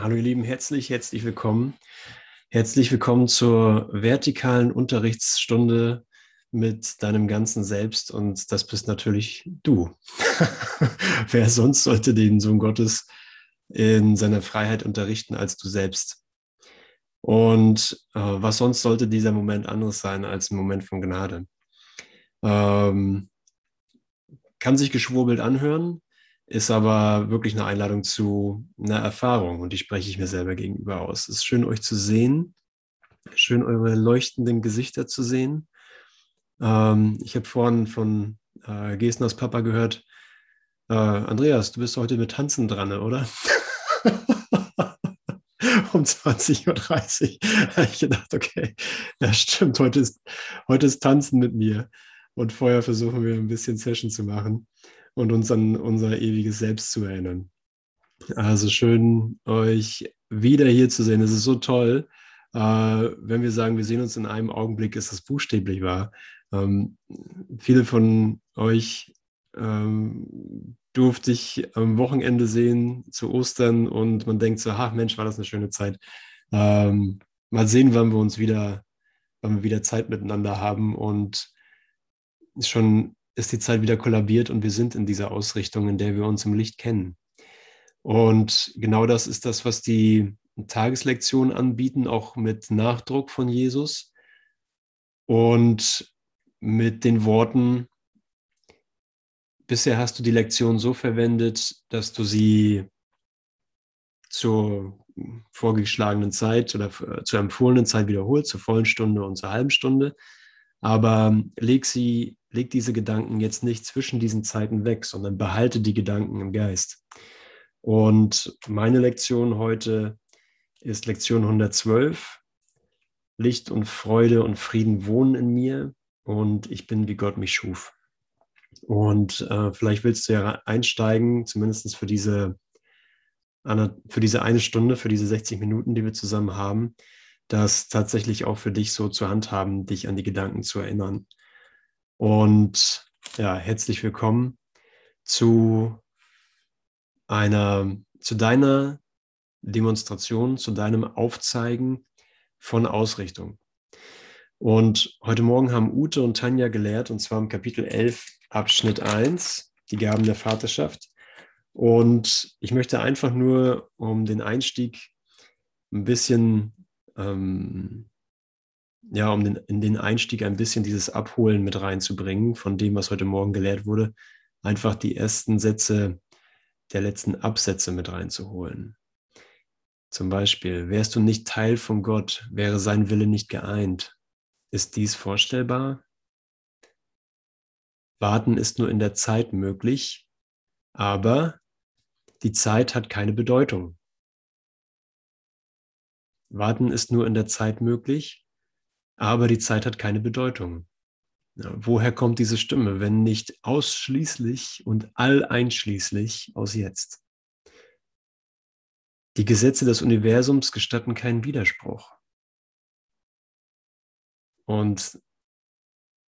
Hallo ihr Lieben, herzlich, herzlich willkommen. Herzlich willkommen zur vertikalen Unterrichtsstunde mit deinem ganzen Selbst und das bist natürlich du. Wer sonst sollte den Sohn Gottes in seiner Freiheit unterrichten als du selbst? Und äh, was sonst sollte dieser Moment anderes sein als ein Moment von Gnade? Ähm, kann sich geschwurbelt anhören, ist aber wirklich eine Einladung zu einer Erfahrung und die spreche ich mir selber gegenüber aus. Es ist schön, euch zu sehen, schön eure leuchtenden Gesichter zu sehen. Ähm, ich habe vorhin von äh, Gesners Papa gehört, äh, Andreas, du bist heute mit Tanzen dran, oder? um 20.30 Uhr. ich gedacht, okay, ja stimmt, heute ist, heute ist Tanzen mit mir. Und vorher versuchen wir ein bisschen Session zu machen und uns an unser ewiges Selbst zu erinnern. Also schön, euch wieder hier zu sehen. Es ist so toll, äh, wenn wir sagen, wir sehen uns in einem Augenblick, ist das buchstäblich wahr. Ähm, viele von euch ähm, durfte ich am Wochenende sehen zu Ostern und man denkt so, ach Mensch, war das eine schöne Zeit. Ähm, mal sehen, wann wir uns wieder, wann wir wieder Zeit miteinander haben und schon ist die Zeit wieder kollabiert und wir sind in dieser Ausrichtung, in der wir uns im Licht kennen. Und genau das ist das, was die Tageslektionen anbieten, auch mit Nachdruck von Jesus und mit den Worten, bisher hast du die Lektion so verwendet, dass du sie zur vorgeschlagenen Zeit oder zur empfohlenen Zeit wiederholst, zur vollen Stunde und zur halben Stunde. Aber leg sie leg diese Gedanken jetzt nicht zwischen diesen Zeiten weg, sondern behalte die Gedanken im Geist. Und meine Lektion heute ist Lektion 112. Licht und Freude und Frieden wohnen in mir und ich bin, wie Gott mich schuf. Und äh, vielleicht willst du ja einsteigen, zumindest für diese, für diese eine Stunde, für diese 60 Minuten, die wir zusammen haben, das tatsächlich auch für dich so zu handhaben, dich an die Gedanken zu erinnern. Und ja, herzlich willkommen zu einer, zu deiner Demonstration, zu deinem Aufzeigen von Ausrichtung. Und heute Morgen haben Ute und Tanja gelehrt, und zwar im Kapitel 11, Abschnitt 1, die Gaben der Vaterschaft. Und ich möchte einfach nur, um den Einstieg ein bisschen ähm, ja, um den, in den Einstieg ein bisschen dieses Abholen mit reinzubringen von dem, was heute Morgen gelehrt wurde, einfach die ersten Sätze der letzten Absätze mit reinzuholen. Zum Beispiel, wärst du nicht Teil von Gott, wäre sein Wille nicht geeint. Ist dies vorstellbar? Warten ist nur in der Zeit möglich, aber die Zeit hat keine Bedeutung. Warten ist nur in der Zeit möglich, aber die Zeit hat keine Bedeutung. Woher kommt diese Stimme, wenn nicht ausschließlich und alleinschließlich aus jetzt? Die Gesetze des Universums gestatten keinen Widerspruch. Und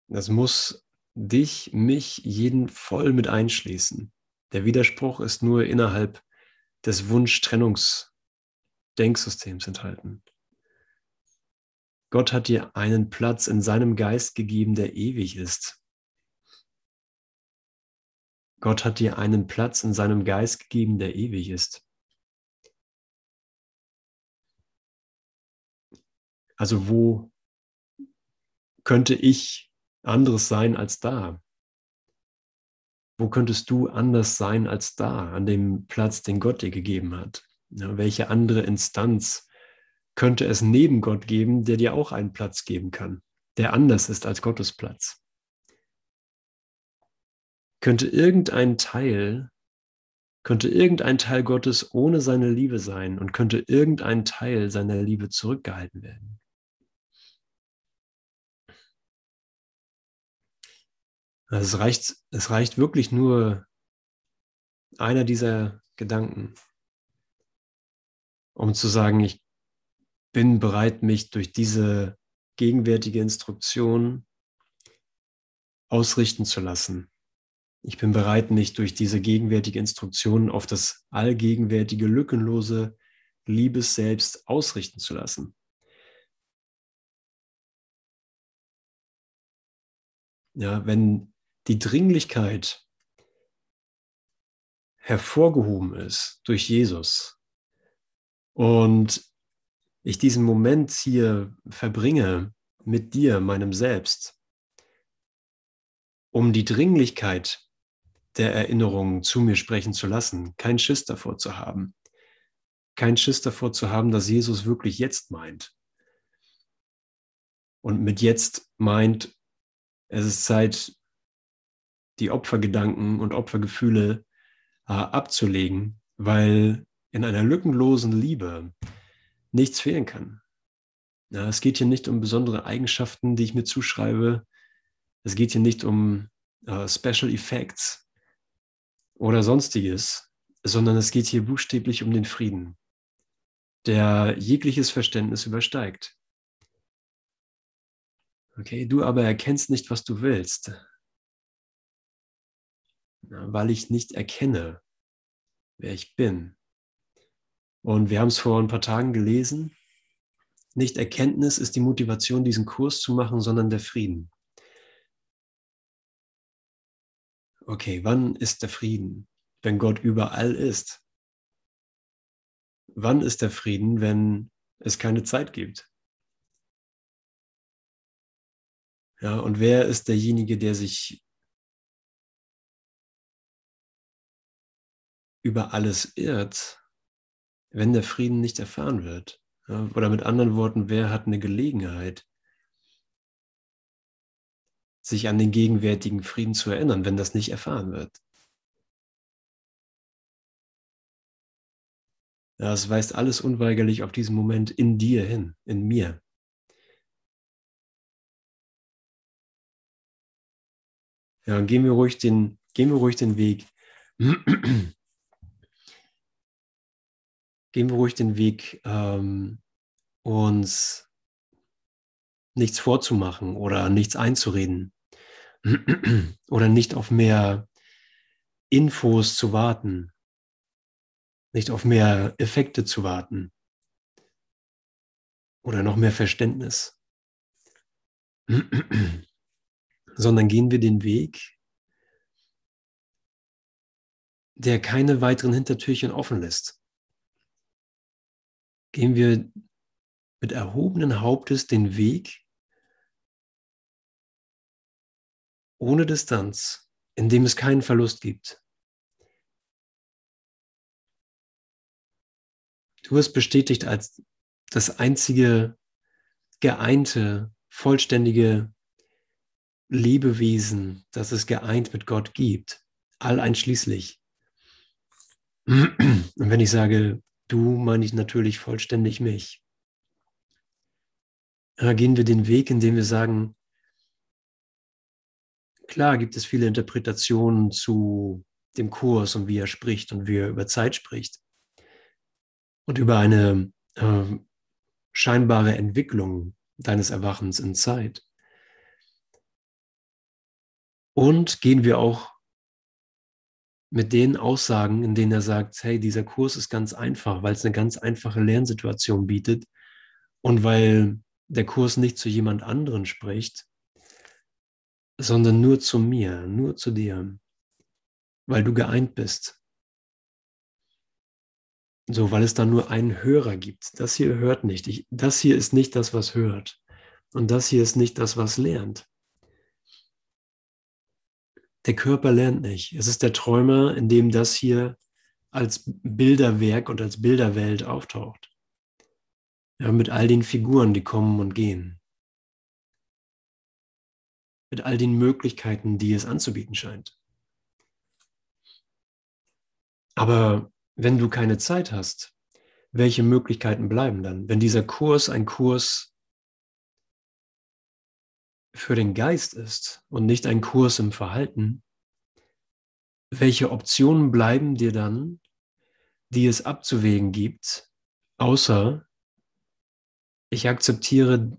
das muss dich, mich, jeden voll mit einschließen. Der Widerspruch ist nur innerhalb des Wunsch-Trennungs-Denksystems enthalten. Gott hat dir einen Platz in seinem Geist gegeben, der ewig ist. Gott hat dir einen Platz in seinem Geist gegeben, der ewig ist. Also wo könnte ich anderes sein als da? Wo könntest du anders sein als da, an dem Platz, den Gott dir gegeben hat? Ja, welche andere Instanz könnte es neben Gott geben, der dir auch einen Platz geben kann, der anders ist als Gottes Platz. Könnte irgendein Teil, könnte irgendein Teil Gottes ohne seine Liebe sein und könnte irgendein Teil seiner Liebe zurückgehalten werden. Also es reicht, es reicht wirklich nur einer dieser Gedanken, um zu sagen, ich bin bereit, mich durch diese gegenwärtige Instruktion ausrichten zu lassen. Ich bin bereit, mich durch diese gegenwärtige Instruktion auf das allgegenwärtige, lückenlose, Liebes selbst ausrichten zu lassen. Ja, wenn die Dringlichkeit hervorgehoben ist durch Jesus und ich diesen Moment hier verbringe mit dir, meinem Selbst, um die Dringlichkeit der Erinnerungen zu mir sprechen zu lassen, kein Schiss davor zu haben, kein Schiss davor zu haben, dass Jesus wirklich jetzt meint. Und mit jetzt meint, es ist Zeit, die Opfergedanken und Opfergefühle äh, abzulegen, weil in einer lückenlosen Liebe nichts fehlen kann. Ja, es geht hier nicht um besondere Eigenschaften, die ich mir zuschreibe. Es geht hier nicht um äh, Special Effects oder sonstiges, sondern es geht hier buchstäblich um den Frieden, der jegliches Verständnis übersteigt. Okay, du aber erkennst nicht, was du willst, weil ich nicht erkenne, wer ich bin. Und wir haben es vor ein paar Tagen gelesen. Nicht Erkenntnis ist die Motivation, diesen Kurs zu machen, sondern der Frieden. Okay, wann ist der Frieden? Wenn Gott überall ist. Wann ist der Frieden, wenn es keine Zeit gibt? Ja, und wer ist derjenige, der sich über alles irrt, wenn der Frieden nicht erfahren wird? Oder mit anderen Worten, wer hat eine Gelegenheit, sich an den gegenwärtigen Frieden zu erinnern, wenn das nicht erfahren wird? Ja, es weist alles unweigerlich auf diesen Moment in dir hin, in mir. Ja, gehen wir ruhig den, gehen wir ruhig den Weg. Gehen wir ruhig den Weg, ähm, uns nichts vorzumachen oder nichts einzureden oder nicht auf mehr Infos zu warten, nicht auf mehr Effekte zu warten oder noch mehr Verständnis, sondern gehen wir den Weg, der keine weiteren Hintertürchen offen lässt. Gehen wir mit erhobenen Hauptes den Weg ohne Distanz, in dem es keinen Verlust gibt. Du wirst bestätigt als das einzige geeinte, vollständige Lebewesen, das es geeint mit Gott gibt, all einschließlich. Und wenn ich sage du, meine ich natürlich vollständig mich. Da gehen wir den Weg, indem wir sagen, klar gibt es viele Interpretationen zu dem Kurs und wie er spricht und wie er über Zeit spricht und über eine äh, scheinbare Entwicklung deines Erwachens in Zeit. Und gehen wir auch mit den Aussagen, in denen er sagt, hey, dieser Kurs ist ganz einfach, weil es eine ganz einfache Lernsituation bietet und weil der Kurs nicht zu jemand anderen spricht, sondern nur zu mir, nur zu dir, weil du geeint bist. So, weil es da nur einen Hörer gibt. Das hier hört nicht. Ich, das hier ist nicht das, was hört. Und das hier ist nicht das, was lernt. Der Körper lernt nicht. Es ist der Träumer, in dem das hier als Bilderwerk und als Bilderwelt auftaucht. Ja, mit all den Figuren, die kommen und gehen. Mit all den Möglichkeiten, die es anzubieten scheint. Aber wenn du keine Zeit hast, welche Möglichkeiten bleiben dann? Wenn dieser Kurs ein Kurs für den Geist ist und nicht ein Kurs im Verhalten, welche Optionen bleiben dir dann, die es abzuwägen gibt, außer ich akzeptiere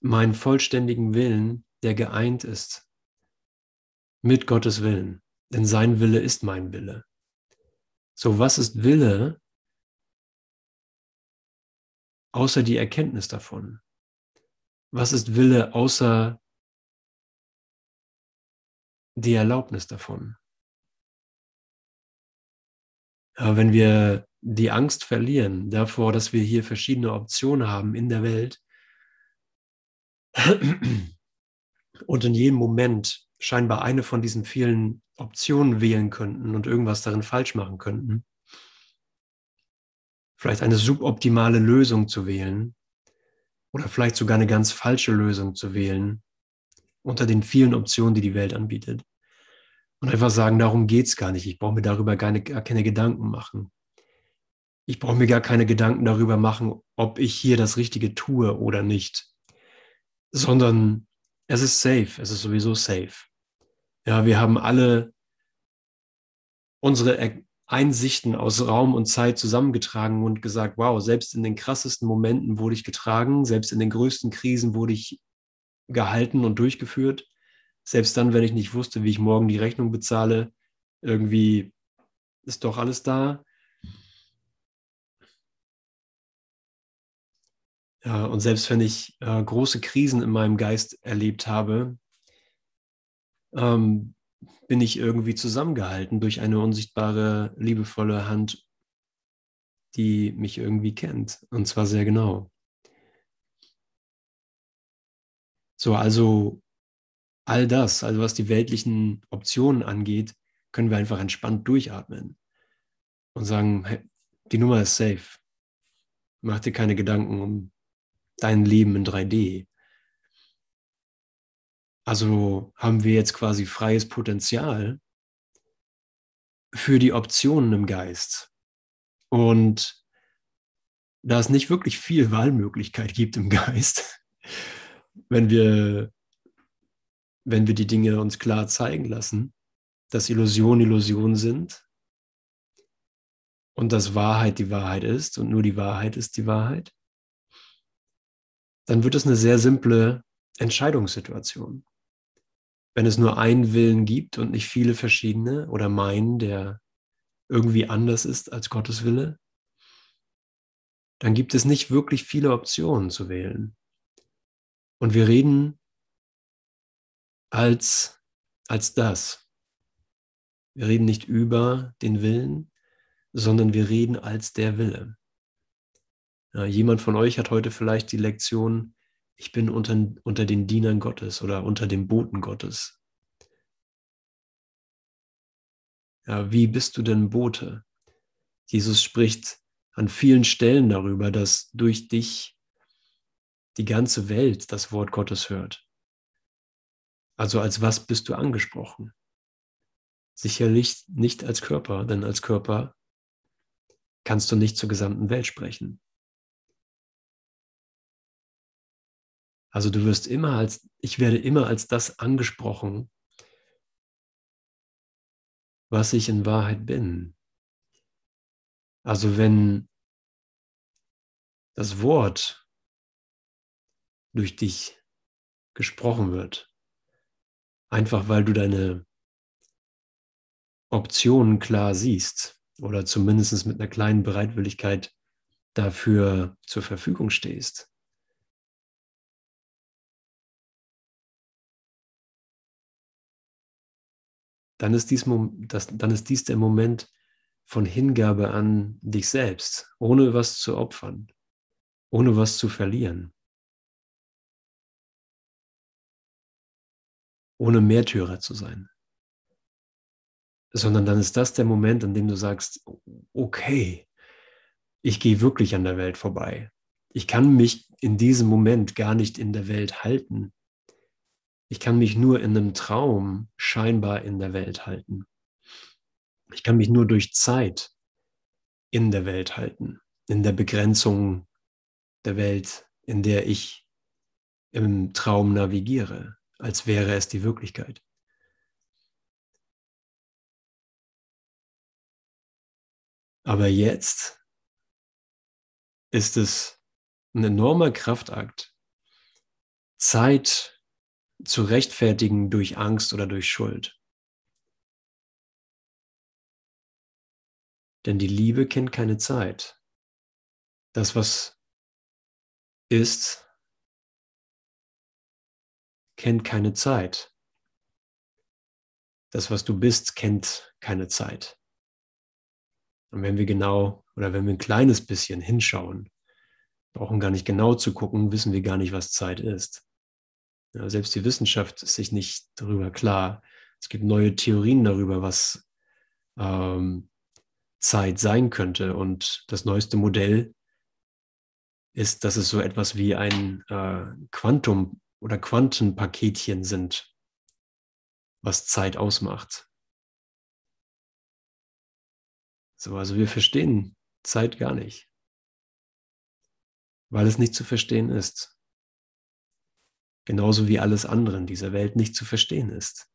meinen vollständigen Willen, der geeint ist mit Gottes Willen. Denn sein Wille ist mein Wille. So, was ist Wille, außer die Erkenntnis davon? Was ist Wille außer die Erlaubnis davon? Aber wenn wir die Angst verlieren davor, dass wir hier verschiedene Optionen haben in der Welt und in jedem Moment scheinbar eine von diesen vielen Optionen wählen könnten und irgendwas darin falsch machen könnten, vielleicht eine suboptimale Lösung zu wählen oder vielleicht sogar eine ganz falsche Lösung zu wählen unter den vielen Optionen, die die Welt anbietet. Und einfach sagen, darum geht es gar nicht. Ich brauche mir darüber gar, nicht, gar keine Gedanken machen. Ich brauche mir gar keine Gedanken darüber machen, ob ich hier das Richtige tue oder nicht, sondern es ist safe, es ist sowieso safe. Ja, wir haben alle unsere Einsichten aus Raum und Zeit zusammengetragen und gesagt, wow, selbst in den krassesten Momenten wurde ich getragen, selbst in den größten Krisen wurde ich gehalten und durchgeführt. Selbst dann, wenn ich nicht wusste, wie ich morgen die Rechnung bezahle, irgendwie ist doch alles da. Ja, und selbst wenn ich äh, große Krisen in meinem Geist erlebt habe, ähm, bin ich irgendwie zusammengehalten durch eine unsichtbare, liebevolle Hand, die mich irgendwie kennt. Und zwar sehr genau. So, also all das, also was die weltlichen Optionen angeht, können wir einfach entspannt durchatmen und sagen, hey, die Nummer ist safe. Mach dir keine Gedanken um dein Leben in 3D. Also haben wir jetzt quasi freies Potenzial für die Optionen im Geist. Und da es nicht wirklich viel Wahlmöglichkeit gibt im Geist, wenn wir, wenn wir die Dinge uns klar zeigen lassen, dass Illusionen Illusionen sind und dass Wahrheit die Wahrheit ist und nur die Wahrheit ist die Wahrheit, dann wird es eine sehr simple Entscheidungssituation wenn es nur einen Willen gibt und nicht viele verschiedene oder meinen, der irgendwie anders ist als Gottes Wille, dann gibt es nicht wirklich viele Optionen zu wählen. Und wir reden als, als das. Wir reden nicht über den Willen, sondern wir reden als der Wille. Ja, jemand von euch hat heute vielleicht die Lektion ich bin unter, unter den Dienern Gottes oder unter dem Boten Gottes. Ja, wie bist du denn Bote? Jesus spricht an vielen Stellen darüber, dass durch dich die ganze Welt das Wort Gottes hört. Also als was bist du angesprochen? Sicherlich nicht als Körper, denn als Körper kannst du nicht zur gesamten Welt sprechen. Also du wirst immer als, ich werde immer als das angesprochen, was ich in Wahrheit bin. Also wenn das Wort durch dich gesprochen wird, einfach weil du deine Optionen klar siehst oder zumindest mit einer kleinen Bereitwilligkeit dafür zur Verfügung stehst, dann ist, dies, das, dann ist dies der Moment von Hingabe an dich selbst, ohne was zu opfern, ohne was zu verlieren, ohne Märtyrer zu sein, sondern dann ist das der Moment, an dem du sagst, okay, ich gehe wirklich an der Welt vorbei. Ich kann mich in diesem Moment gar nicht in der Welt halten. Ich kann mich nur in einem Traum scheinbar in der Welt halten. Ich kann mich nur durch Zeit in der Welt halten, in der Begrenzung der Welt, in der ich im Traum navigiere, als wäre es die Wirklichkeit. Aber jetzt ist es ein enormer Kraftakt, Zeit zu rechtfertigen durch Angst oder durch Schuld. Denn die Liebe kennt keine Zeit. Das, was ist, kennt keine Zeit. Das, was du bist, kennt keine Zeit. Und wenn wir genau oder wenn wir ein kleines bisschen hinschauen, brauchen gar nicht genau zu gucken, wissen wir gar nicht, was Zeit ist. Ja, selbst die Wissenschaft ist sich nicht darüber klar. Es gibt neue Theorien darüber, was ähm, Zeit sein könnte. Und das neueste Modell ist, dass es so etwas wie ein äh, Quantum- oder Quantenpaketchen sind, was Zeit ausmacht. So, also wir verstehen Zeit gar nicht, weil es nicht zu verstehen ist. Genauso wie alles andere in dieser Welt nicht zu verstehen ist.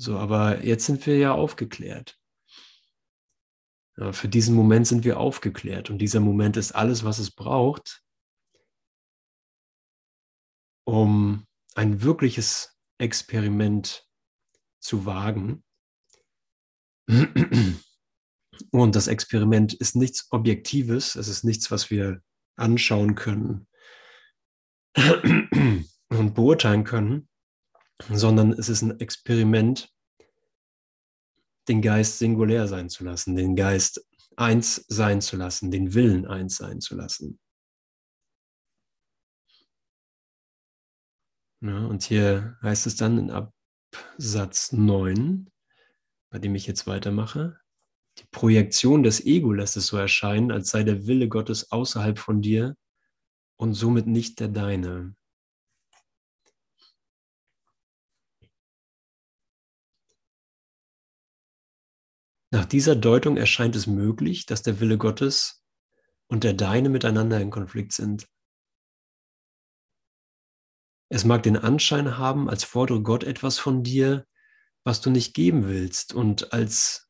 So, aber jetzt sind wir ja aufgeklärt. Ja, für diesen Moment sind wir aufgeklärt und dieser Moment ist alles, was es braucht, um ein wirkliches Experiment zu wagen. Und das Experiment ist nichts Objektives, es ist nichts, was wir anschauen können und beurteilen können, sondern es ist ein Experiment, den Geist singulär sein zu lassen, den Geist eins sein zu lassen, den Willen eins sein zu lassen. Ja, und hier heißt es dann in Absatz 9, bei dem ich jetzt weitermache, die Projektion des Ego lässt es so erscheinen, als sei der Wille Gottes außerhalb von dir und somit nicht der deine. Nach dieser Deutung erscheint es möglich, dass der Wille Gottes und der deine miteinander in Konflikt sind. Es mag den Anschein haben, als fordere Gott etwas von dir, was du nicht geben willst, und als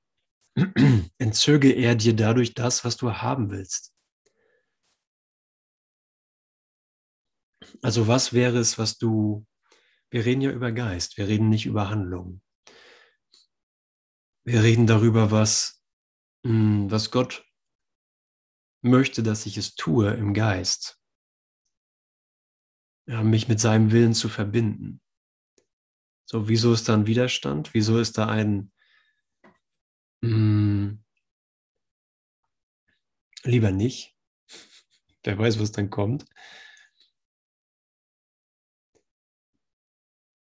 entzöge er dir dadurch das, was du haben willst. Also was wäre es, was du, wir reden ja über Geist, wir reden nicht über Handlung. Wir reden darüber, was, hm, was Gott möchte, dass ich es tue im Geist. Ja, mich mit seinem Willen zu verbinden. So, wieso ist da ein Widerstand? Wieso ist da ein hm, lieber nicht? Wer weiß, was dann kommt.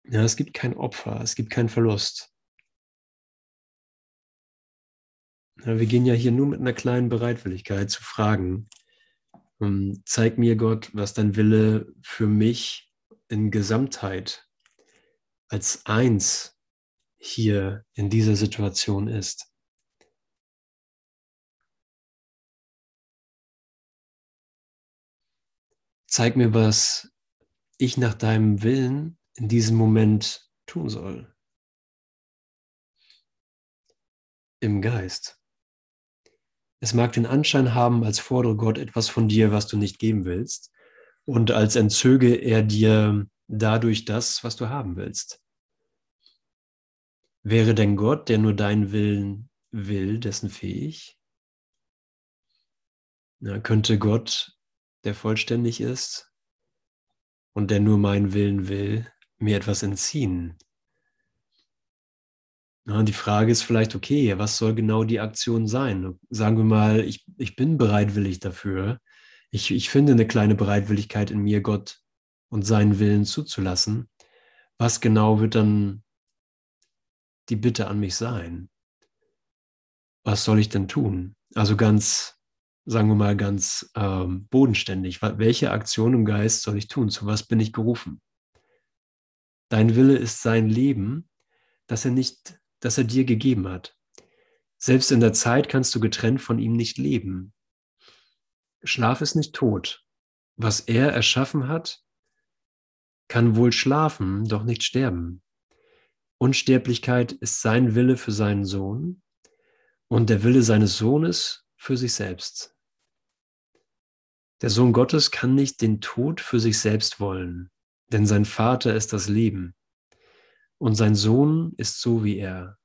Ja, es gibt kein Opfer, es gibt keinen Verlust. Ja, wir gehen ja hier nur mit einer kleinen Bereitwilligkeit zu fragen. Um, zeig mir, Gott, was dein Wille für mich in Gesamtheit als eins hier in dieser Situation ist. Zeig mir, was ich nach deinem Willen in diesem Moment tun soll. Im Geist. Es mag den Anschein haben, als fordere Gott etwas von dir, was du nicht geben willst, und als entzöge er dir dadurch das, was du haben willst. Wäre denn Gott, der nur deinen Willen will, dessen fähig? Na, könnte Gott, der vollständig ist und der nur meinen Willen will, mir etwas entziehen? Ja, die Frage ist vielleicht, okay, was soll genau die Aktion sein? Sagen wir mal, ich, ich bin bereitwillig dafür. Ich, ich finde eine kleine Bereitwilligkeit in mir, Gott und seinen Willen zuzulassen. Was genau wird dann die Bitte an mich sein? Was soll ich denn tun? Also ganz, sagen wir mal, ganz ähm, bodenständig. Welche Aktion im Geist soll ich tun? Zu was bin ich gerufen? Dein Wille ist sein Leben, dass er nicht das er dir gegeben hat. Selbst in der Zeit kannst du getrennt von ihm nicht leben. Schlaf ist nicht tot. Was er erschaffen hat, kann wohl schlafen, doch nicht sterben. Unsterblichkeit ist sein Wille für seinen Sohn und der Wille seines Sohnes für sich selbst. Der Sohn Gottes kann nicht den Tod für sich selbst wollen, denn sein Vater ist das Leben und sein Sohn ist so wie er.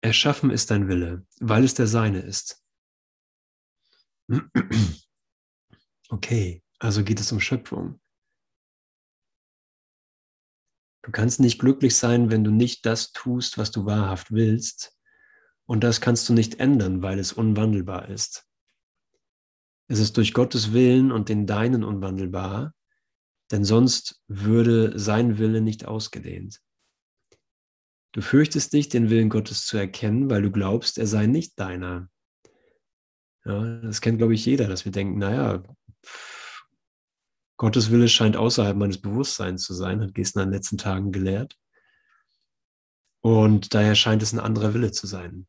Erschaffen ist dein Wille, weil es der seine ist. Okay, also geht es um Schöpfung. Du kannst nicht glücklich sein, wenn du nicht das tust, was du wahrhaft willst. Und das kannst du nicht ändern, weil es unwandelbar ist. Es ist durch Gottes Willen und den Deinen unwandelbar, denn sonst würde sein Wille nicht ausgedehnt. Du fürchtest dich, den Willen Gottes zu erkennen, weil du glaubst, er sei nicht deiner. Ja, das kennt, glaube ich, jeder, dass wir denken, naja, Gottes Wille scheint außerhalb meines Bewusstseins zu sein, hat Gestern in den letzten Tagen gelehrt. Und daher scheint es ein anderer Wille zu sein.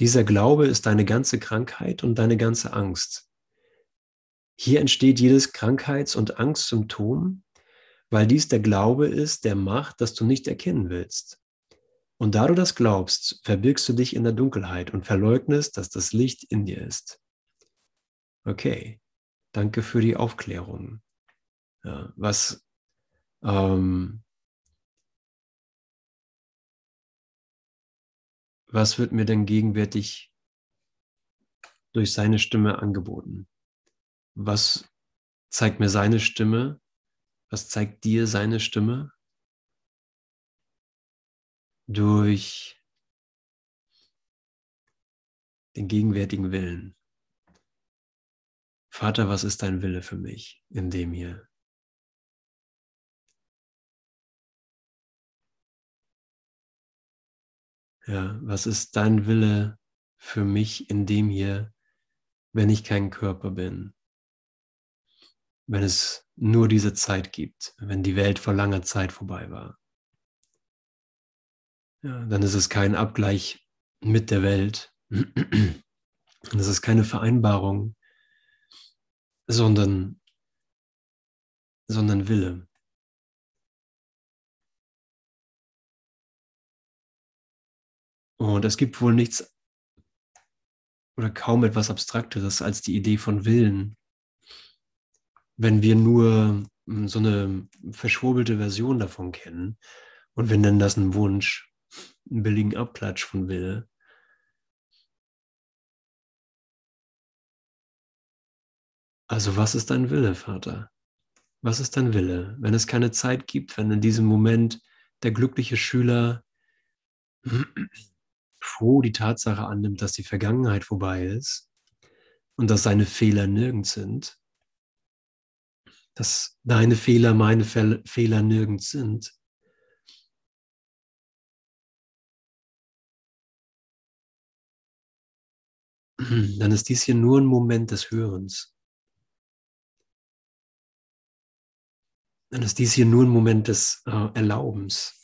Dieser Glaube ist deine ganze Krankheit und deine ganze Angst. Hier entsteht jedes Krankheits- und Angstsymptom, weil dies der Glaube ist, der macht, dass du nicht erkennen willst. Und da du das glaubst, verbirgst du dich in der Dunkelheit und verleugnest, dass das Licht in dir ist. Okay, danke für die Aufklärung. Ja, was ähm, was wird mir denn gegenwärtig durch seine Stimme angeboten? Was zeigt mir seine Stimme? Was zeigt dir seine Stimme? Durch den gegenwärtigen Willen. Vater, was ist dein Wille für mich in dem hier? Ja, was ist dein Wille für mich in dem hier, wenn ich kein Körper bin? Wenn es nur diese Zeit gibt, wenn die Welt vor langer Zeit vorbei war. Ja, dann ist es kein Abgleich mit der Welt. Das ist keine Vereinbarung, sondern, sondern Wille. Und es gibt wohl nichts oder kaum etwas Abstrakteres als die Idee von Willen. Wenn wir nur hm, so eine verschwurbelte Version davon kennen und wir nennen das einen Wunsch, einen billigen Abklatsch von Wille. Also was ist dein Wille, Vater? Was ist dein Wille? Wenn es keine Zeit gibt, wenn in diesem Moment der glückliche Schüler froh die Tatsache annimmt, dass die Vergangenheit vorbei ist und dass seine Fehler nirgends sind, dass deine Fehler meine Fehler nirgends sind. Dann ist dies hier nur ein Moment des Hörens. Dann ist dies hier nur ein Moment des äh, Erlaubens.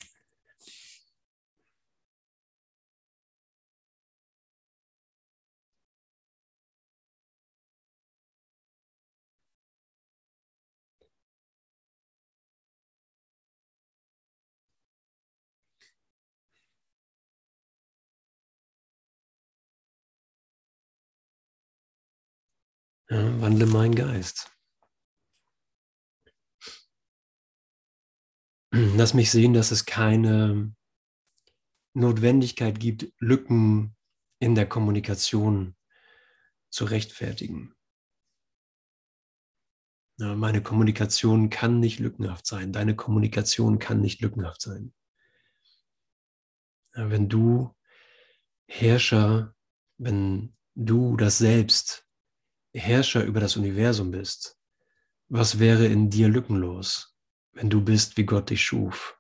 Ja, wandle mein Geist. Lass mich sehen, dass es keine Notwendigkeit gibt, Lücken in der Kommunikation zu rechtfertigen. Ja, meine Kommunikation kann nicht lückenhaft sein. Deine Kommunikation kann nicht lückenhaft sein. Ja, wenn du Herrscher, wenn du das Selbst Herrscher über das Universum bist, was wäre in dir lückenlos, wenn du bist, wie Gott dich schuf?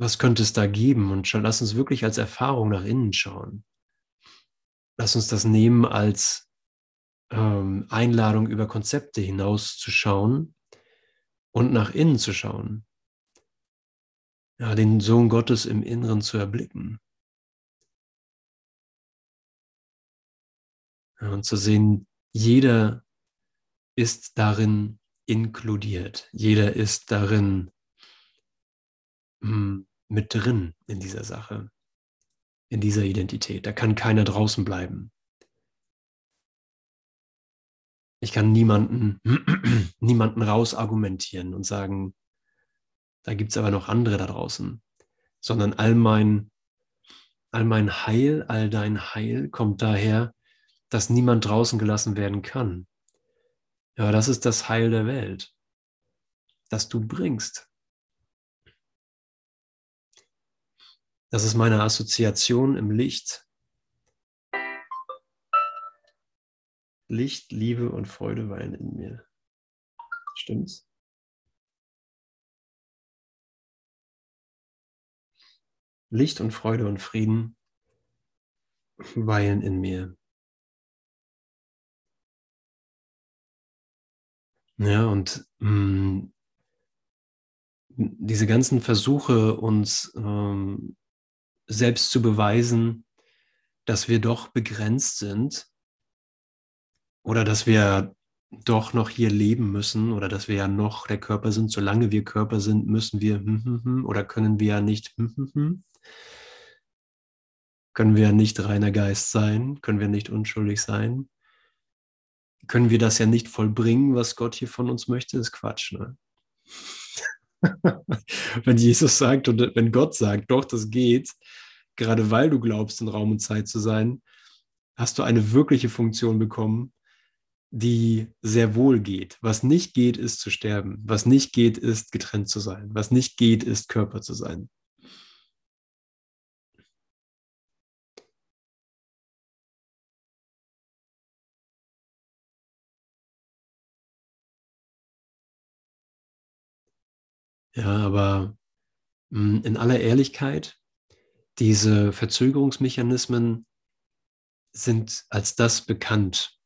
Was könnte es da geben? Und lass uns wirklich als Erfahrung nach innen schauen. Lass uns das nehmen als ähm, Einladung über Konzepte hinauszuschauen und nach innen zu schauen. Ja, den Sohn Gottes im Inneren zu erblicken. Und zu sehen, jeder ist darin inkludiert, jeder ist darin hm, mit drin in dieser Sache, in dieser Identität. Da kann keiner draußen bleiben. Ich kann niemanden, niemanden rausargumentieren und sagen, da gibt es aber noch andere da draußen. sondern all mein, all mein Heil, all dein Heil kommt daher, dass niemand draußen gelassen werden kann. Ja, das ist das Heil der Welt, das du bringst. Das ist meine Assoziation im Licht. Licht, Liebe und Freude weilen in mir. Stimmt's? Licht und Freude und Frieden weilen in mir. Ja, und mh, mm, diese ganzen Versuche, uns ähm, selbst zu beweisen, dass wir doch begrenzt sind oder dass wir doch noch hier leben müssen oder dass wir ja noch der Körper sind. Solange wir Körper sind, müssen wir hm, hm, hm, oder können wir ja nicht können wir nicht reiner Geist sein, können wir nicht unschuldig sein, können wir das ja nicht vollbringen, was Gott hier von uns möchte, das ist Quatsch. Ne? wenn Jesus sagt und wenn Gott sagt, doch, das geht, gerade weil du glaubst, in Raum und Zeit zu sein, hast du eine wirkliche Funktion bekommen, die sehr wohl geht. Was nicht geht, ist zu sterben. Was nicht geht, ist getrennt zu sein. Was nicht geht, ist Körper zu sein. Ja, aber hm, in aller Ehrlichkeit, diese Verzögerungsmechanismen sind als das bekannt,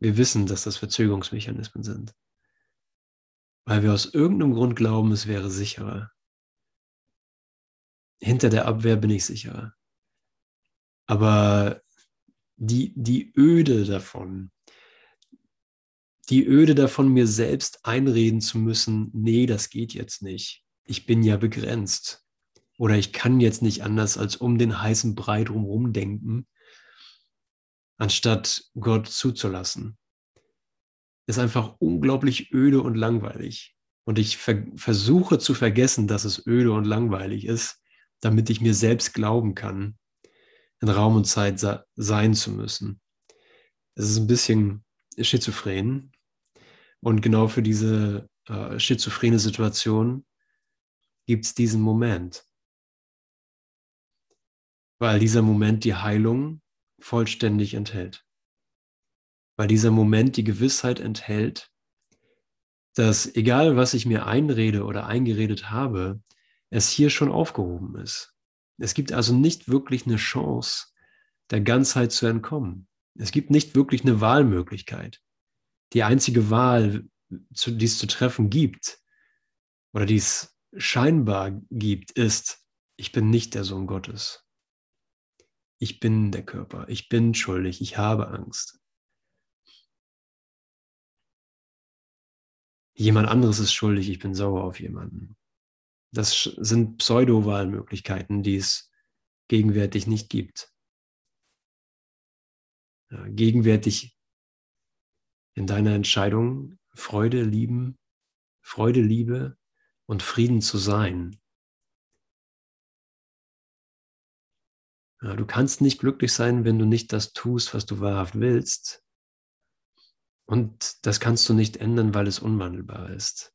Wir wissen, dass das Verzögerungsmechanismen sind, weil wir aus irgendeinem Grund glauben, es wäre sicherer. Hinter der Abwehr bin ich sicherer. Aber die, die Öde davon, die Öde davon, mir selbst einreden zu müssen, nee, das geht jetzt nicht. Ich bin ja begrenzt. Oder ich kann jetzt nicht anders als um den heißen Brei drumherum denken anstatt Gott zuzulassen. Ist einfach unglaublich öde und langweilig. Und ich ver versuche zu vergessen, dass es öde und langweilig ist, damit ich mir selbst glauben kann, in Raum und Zeit sein zu müssen. Es ist ein bisschen schizophren. Und genau für diese äh, schizophrene Situation gibt es diesen Moment. Weil dieser Moment die Heilung vollständig enthält. Weil dieser Moment die Gewissheit enthält, dass egal was ich mir einrede oder eingeredet habe, es hier schon aufgehoben ist. Es gibt also nicht wirklich eine Chance, der Ganzheit zu entkommen. Es gibt nicht wirklich eine Wahlmöglichkeit. Die einzige Wahl, die es zu treffen gibt oder die es scheinbar gibt, ist, ich bin nicht der Sohn Gottes ich bin der Körper, ich bin schuldig, ich habe Angst. Jemand anderes ist schuldig, ich bin sauer auf jemanden. Das sind Pseudo-Wahlmöglichkeiten, die es gegenwärtig nicht gibt. Ja, gegenwärtig in deiner Entscheidung Freude, lieben, Freude, Liebe und Frieden zu sein, Du kannst nicht glücklich sein, wenn du nicht das tust, was du wahrhaft willst. Und das kannst du nicht ändern, weil es unwandelbar ist.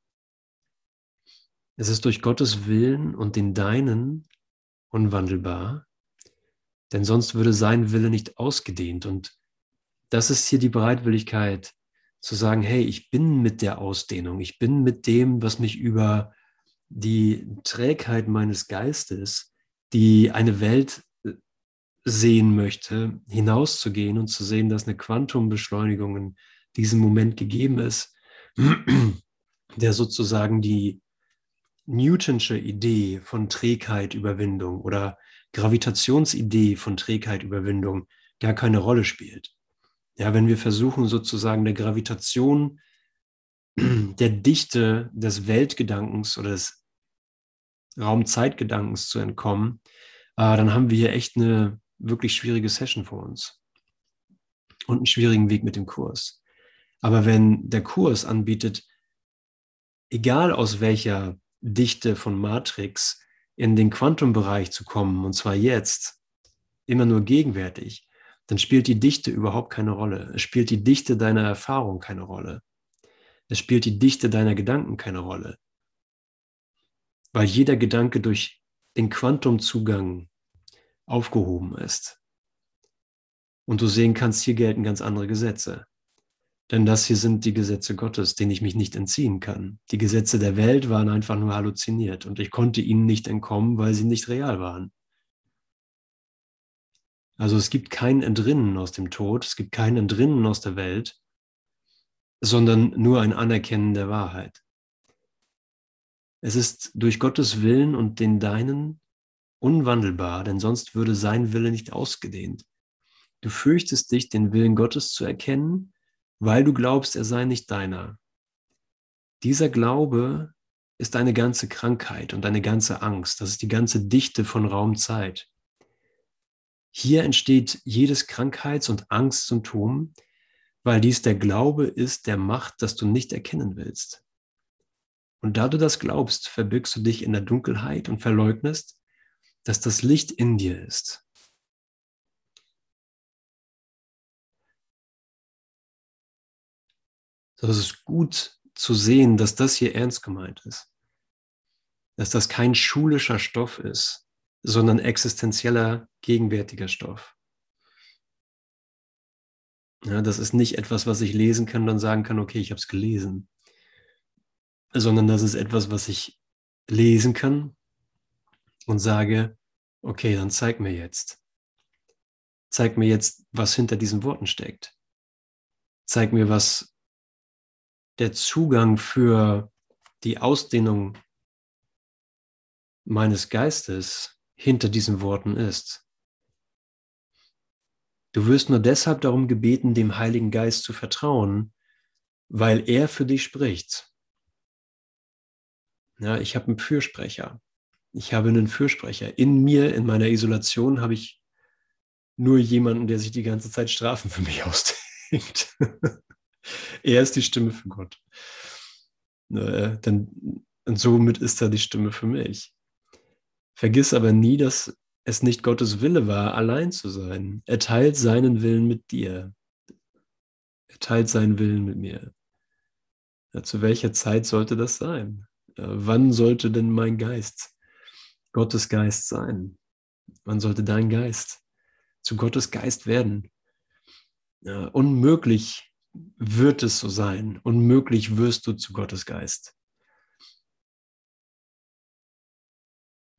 Es ist durch Gottes Willen und den deinen unwandelbar, denn sonst würde sein Wille nicht ausgedehnt. Und das ist hier die Bereitwilligkeit zu sagen, hey, ich bin mit der Ausdehnung, ich bin mit dem, was mich über die Trägheit meines Geistes, die eine Welt sehen möchte, hinauszugehen und zu sehen, dass eine Quantumbeschleunigung in diesem Moment gegeben ist, der sozusagen die Newtonsche Idee von Trägheit, Überwindung oder Gravitationsidee von Trägheit, Überwindung gar keine Rolle spielt. Ja, wenn wir versuchen sozusagen der Gravitation, der Dichte des Weltgedankens oder des Raumzeitgedankens zu entkommen, äh, dann haben wir hier echt eine wirklich schwierige Session vor uns und einen schwierigen Weg mit dem Kurs. Aber wenn der Kurs anbietet, egal aus welcher Dichte von Matrix in den Quantumbereich zu kommen, und zwar jetzt, immer nur gegenwärtig, dann spielt die Dichte überhaupt keine Rolle. Es spielt die Dichte deiner Erfahrung keine Rolle. Es spielt die Dichte deiner Gedanken keine Rolle. Weil jeder Gedanke durch den Quantumzugang aufgehoben ist. Und du sehen kannst, hier gelten ganz andere Gesetze. Denn das hier sind die Gesetze Gottes, denen ich mich nicht entziehen kann. Die Gesetze der Welt waren einfach nur halluziniert und ich konnte ihnen nicht entkommen, weil sie nicht real waren. Also es gibt kein Entrinnen aus dem Tod, es gibt kein Entrinnen aus der Welt, sondern nur ein Anerkennen der Wahrheit. Es ist durch Gottes Willen und den deinen unwandelbar, denn sonst würde sein Wille nicht ausgedehnt. Du fürchtest dich, den Willen Gottes zu erkennen weil du glaubst, er sei nicht deiner. Dieser Glaube ist eine ganze Krankheit und eine ganze Angst. Das ist die ganze Dichte von Raumzeit. Hier entsteht jedes Krankheits- und Angstsymptom, weil dies der Glaube ist der Macht, das du nicht erkennen willst. Und da du das glaubst, verbirgst du dich in der Dunkelheit und verleugnest, dass das Licht in dir ist. So, es ist gut zu sehen, dass das hier ernst gemeint ist. Dass das kein schulischer Stoff ist, sondern existenzieller, gegenwärtiger Stoff. Ja, das ist nicht etwas, was ich lesen kann und dann sagen kann, okay, ich habe es gelesen, sondern das ist etwas, was ich lesen kann und sage, okay, dann zeig mir jetzt. Zeig mir jetzt, was hinter diesen Worten steckt. Zeig mir, was der Zugang für die Ausdehnung meines Geistes hinter diesen Worten ist. Du wirst nur deshalb darum gebeten, dem Heiligen Geist zu vertrauen, weil er für dich spricht. Ja, ich habe einen Fürsprecher. Ich habe einen Fürsprecher. In mir, in meiner Isolation, habe ich nur jemanden, der sich die ganze Zeit Strafen für mich ausdenkt. er ist die Stimme für Gott. Äh, denn, und somit ist er die Stimme für mich. Vergiss aber nie, dass es nicht Gottes Wille war, allein zu sein. Er teilt seinen Willen mit dir. Er teilt seinen Willen mit mir. Ja, zu welcher Zeit sollte das sein? Ja, wann sollte denn mein Geist Gottes Geist sein? Wann sollte dein Geist zu Gottes Geist werden? Ja, unmöglich wird es so sein. Unmöglich wirst du zu Gottes Geist.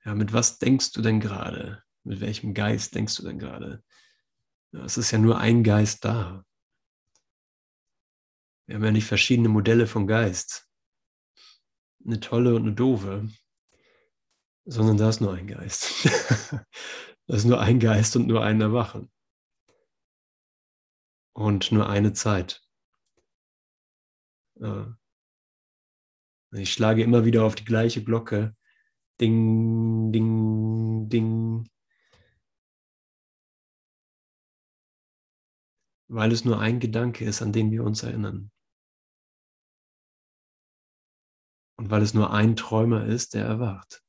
Ja, mit was denkst du denn gerade? Mit welchem Geist denkst du denn gerade? Ja, es ist ja nur ein Geist da. Wir haben ja nicht verschiedene Modelle von Geist. Eine tolle und eine doofe. Sondern da ist nur ein Geist. da ist nur ein Geist und nur ein Erwachen. Und nur eine Zeit. Ich schlage immer wieder auf die gleiche Glocke. Ding, ding, ding. Weil es nur ein Gedanke ist, an den wir uns erinnern. Und weil es nur ein Träumer ist, der erwacht.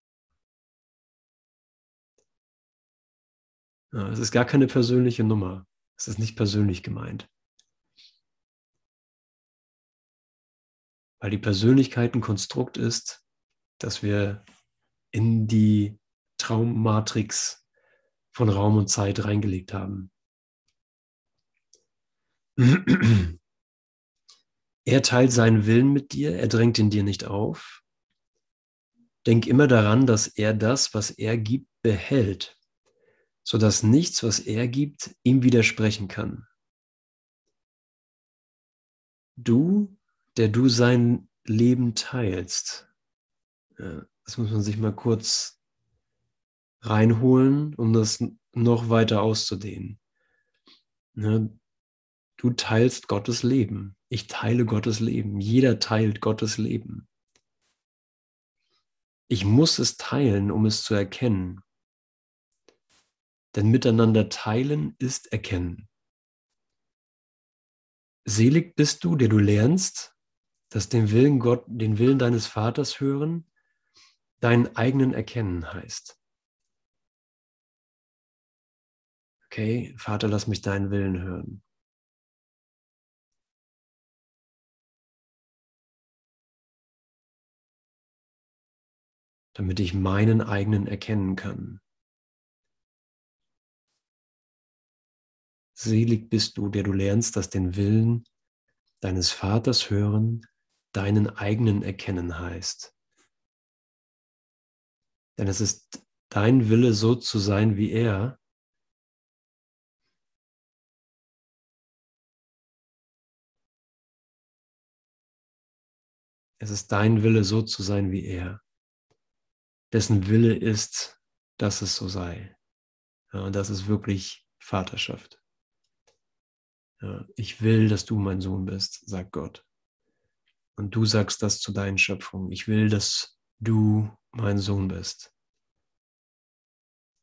Ja, es ist gar keine persönliche Nummer. Es ist nicht persönlich gemeint. weil die Persönlichkeit ein Konstrukt ist, das wir in die Traummatrix von Raum und Zeit reingelegt haben. Er teilt seinen Willen mit dir, er drängt ihn dir nicht auf. Denk immer daran, dass er das, was er gibt, behält, sodass nichts, was er gibt, ihm widersprechen kann. Du der du sein Leben teilst. Das muss man sich mal kurz reinholen, um das noch weiter auszudehnen. Du teilst Gottes Leben. Ich teile Gottes Leben. Jeder teilt Gottes Leben. Ich muss es teilen, um es zu erkennen. Denn miteinander teilen ist erkennen. Selig bist du, der du lernst, dass den Willen Gott, den Willen deines Vaters hören deinen eigenen erkennen heißt. Okay, Vater, lass mich deinen Willen hören. Damit ich meinen eigenen erkennen kann. Selig bist du, der du lernst, dass den Willen deines Vaters hören deinen eigenen erkennen heißt. Denn es ist dein Wille, so zu sein wie er. Es ist dein Wille, so zu sein wie er. Dessen Wille ist, dass es so sei. Ja, und das ist wirklich Vaterschaft. Ja, ich will, dass du mein Sohn bist, sagt Gott. Und du sagst das zu deinen Schöpfungen. Ich will, dass du mein Sohn bist.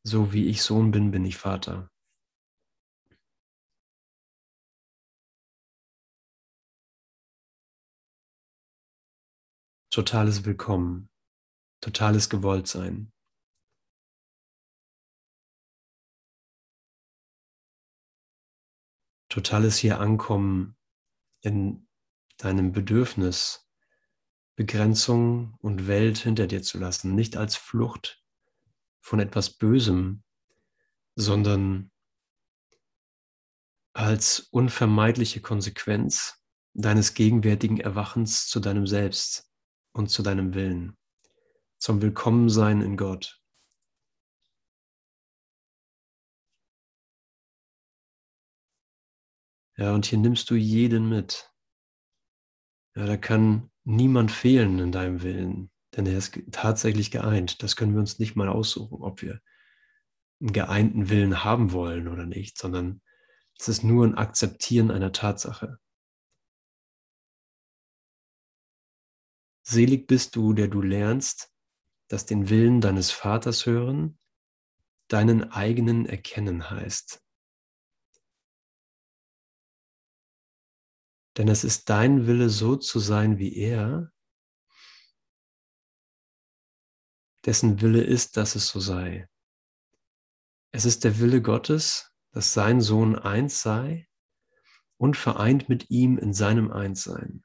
So wie ich Sohn bin, bin ich Vater. Totales Willkommen, totales Gewolltsein. totales hier ankommen in deinem Bedürfnis, Begrenzung und Welt hinter dir zu lassen, nicht als Flucht von etwas Bösem, sondern als unvermeidliche Konsequenz deines gegenwärtigen Erwachens zu deinem Selbst und zu deinem Willen, zum Willkommensein in Gott. Ja, und hier nimmst du jeden mit. Ja, da kann niemand fehlen in deinem Willen, denn er ist tatsächlich geeint. Das können wir uns nicht mal aussuchen, ob wir einen geeinten Willen haben wollen oder nicht, sondern es ist nur ein Akzeptieren einer Tatsache. Selig bist du, der du lernst, dass den Willen deines Vaters hören deinen eigenen erkennen heißt. Denn es ist dein Wille, so zu sein wie er, dessen Wille ist, dass es so sei. Es ist der Wille Gottes, dass sein Sohn eins sei und vereint mit ihm in seinem Einssein.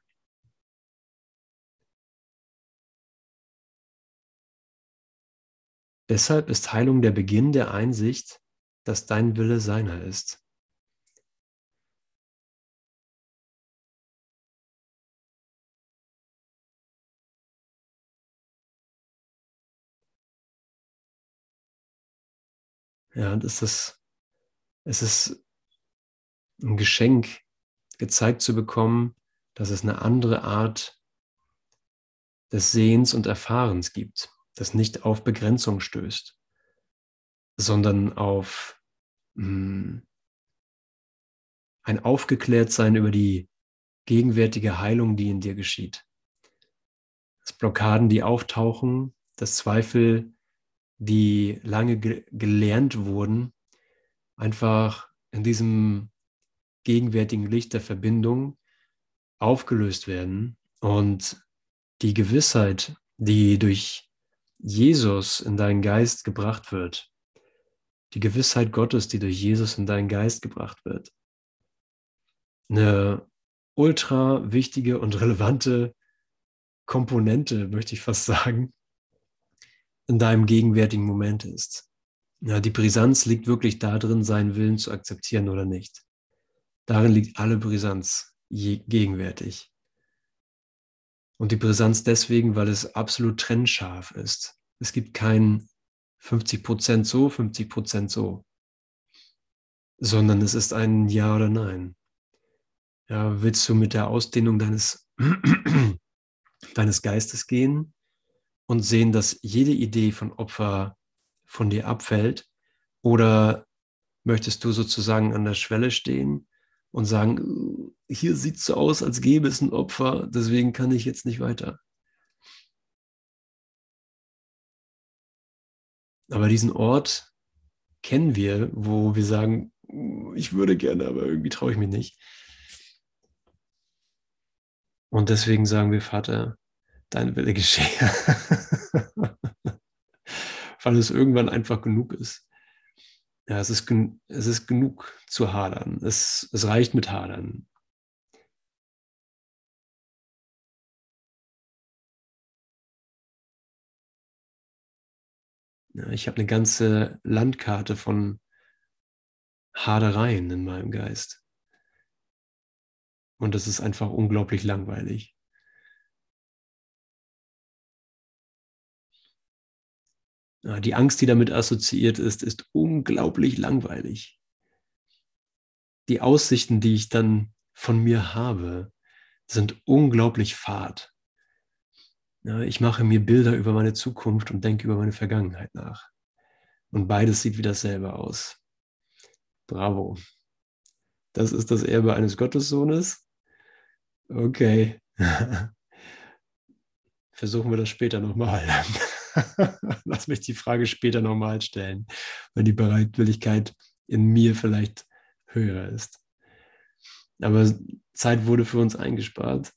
Deshalb ist Heilung der Beginn der Einsicht, dass dein Wille seiner ist. Ja, es ist, es ist ein Geschenk, gezeigt zu bekommen, dass es eine andere Art des Sehens und Erfahrens gibt, das nicht auf Begrenzung stößt, sondern auf mh, hm, ein Aufgeklärtsein über die gegenwärtige Heilung, die in dir geschieht. Das Blockaden, die auftauchen, das Zweifel, die lange ge gelernt wurden, einfach in diesem gegenwärtigen Licht der Verbindung aufgelöst werden und die Gewissheit, die durch Jesus in deinen Geist gebracht wird, die Gewissheit Gottes, die durch Jesus in deinen Geist gebracht wird, eine ultra wichtige und relevante Komponente, möchte ich fast sagen, in deinem gegenwärtigen Moment ist. Ja, die Brisanz liegt wirklich darin, seinen Willen zu akzeptieren oder nicht. Darin liegt alle Brisanz gegenwärtig. Und die Brisanz deswegen, weil es absolut trennscharf ist. Es gibt kein 50% so, 50% so, sondern es ist ein Ja oder Nein. Ja, willst du mit der Ausdehnung deines, deines Geistes gehen und sehen, dass jede Idee von Opfer von dir abfällt? Oder möchtest du sozusagen an der Schwelle stehen und sagen, hier sieht es so aus, als gäbe es ein Opfer, deswegen kann ich jetzt nicht weiter? Aber diesen Ort kennen wir, wo wir sagen, ich würde gerne, aber irgendwie traue ich mich nicht. Und deswegen sagen wir, Vater, dein Wille geschehe. weil es irgendwann einfach genug ist. Ja, es ist, es ist genug zu hadern. Es, es reicht mit hadern. Ja, ich habe eine ganze Landkarte von Hadereien in meinem Geist. Und das ist einfach unglaublich langweilig. Die Angst, die damit assoziiert ist, ist unglaublich langweilig. Die Aussichten, die ich dann von mir habe, sind unglaublich fad. Ich mache mir Bilder über meine Zukunft und denke über meine Vergangenheit nach. Und beides sieht wie dasselbe aus. Bravo. Das ist das Erbe eines Gottessohnes. Okay. Versuchen wir das später nochmal. Lass mich die Frage später nochmal stellen, wenn die Bereitwilligkeit in mir vielleicht höher ist. Aber Zeit wurde für uns eingespart.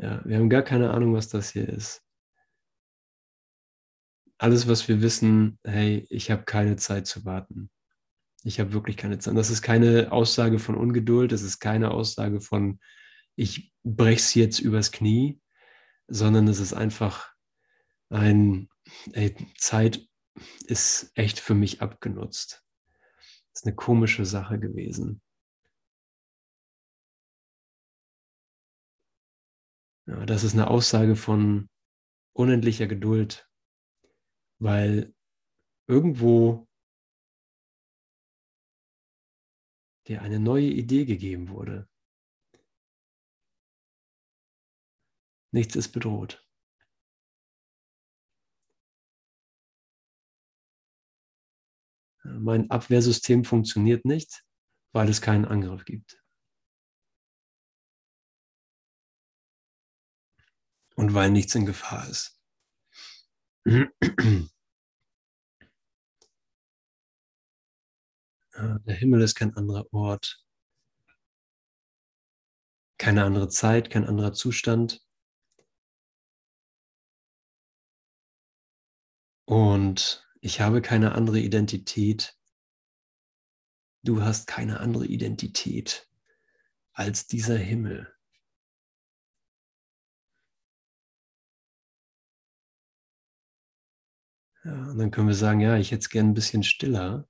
Ja, wir haben gar keine Ahnung, was das hier ist. Alles, was wir wissen, hey, ich habe keine Zeit zu warten. Ich habe wirklich keine Zeit. Das ist keine Aussage von Ungeduld, das ist keine Aussage von, ich breche es jetzt übers Knie, sondern es ist einfach ein, ey, Zeit ist echt für mich abgenutzt. Das ist eine komische Sache gewesen. Ja, das ist eine Aussage von unendlicher Geduld, weil irgendwo dir eine neue Idee gegeben wurde. Nichts ist bedroht. Mein Abwehrsystem funktioniert nicht, weil es keinen Angriff gibt. und weil nichts in Gefahr ist. Der Himmel ist kein anderer Ort, keine andere Zeit, kein anderer Zustand. Und ich habe keine andere Identität. Du hast keine andere Identität als dieser Himmel. Ja, und dann können wir sagen, ja, ich hätte es gern ein bisschen stiller.